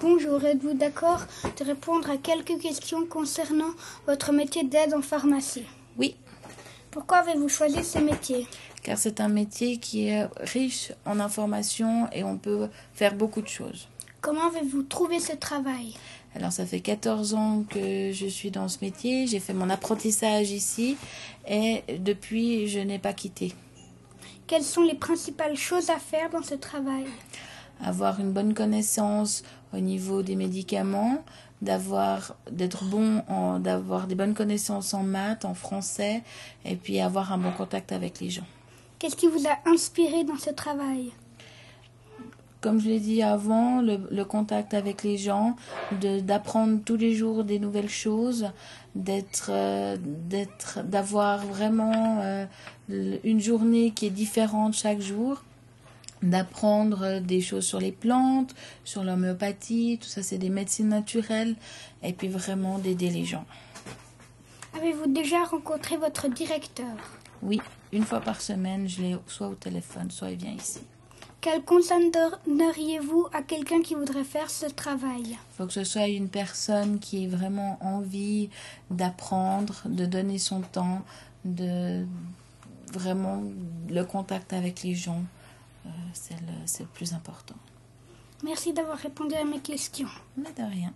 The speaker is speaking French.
Bonjour, êtes-vous d'accord de répondre à quelques questions concernant votre métier d'aide en pharmacie Oui. Pourquoi avez-vous choisi ce métier? Car c'est un métier qui est riche en informations et on peut faire beaucoup de choses. Comment avez-vous trouvé ce travail? Alors ça fait 14 ans que je suis dans ce métier, j'ai fait mon apprentissage ici et depuis je n'ai pas quitté. Quelles sont les principales choses à faire dans ce travail? Avoir une bonne connaissance au niveau des médicaments, d'avoir d'être bon en d'avoir des bonnes connaissances en maths, en français et puis avoir un bon contact avec les gens. Qu'est-ce qui vous a inspiré dans ce travail? Comme je l'ai dit avant, le, le, contact avec les gens, d'apprendre tous les jours des nouvelles choses, d'être euh, d'être d'avoir vraiment euh, une journée qui est différente chaque jour d'apprendre des choses sur les plantes, sur l'homéopathie, tout ça c'est des médecines naturelles, et puis vraiment d'aider les gens. Avez-vous déjà rencontré votre directeur? Oui, une fois par semaine, je l'ai soit au téléphone, soit il vient ici. Quel conseil donneriez-vous à quelqu'un qui voudrait faire ce travail? Il faut que ce soit une personne qui ait vraiment envie d'apprendre, de donner son temps, de vraiment le contact avec les gens. Euh, c'est le, le plus important. Merci d'avoir répondu à mes questions. Mais de rien.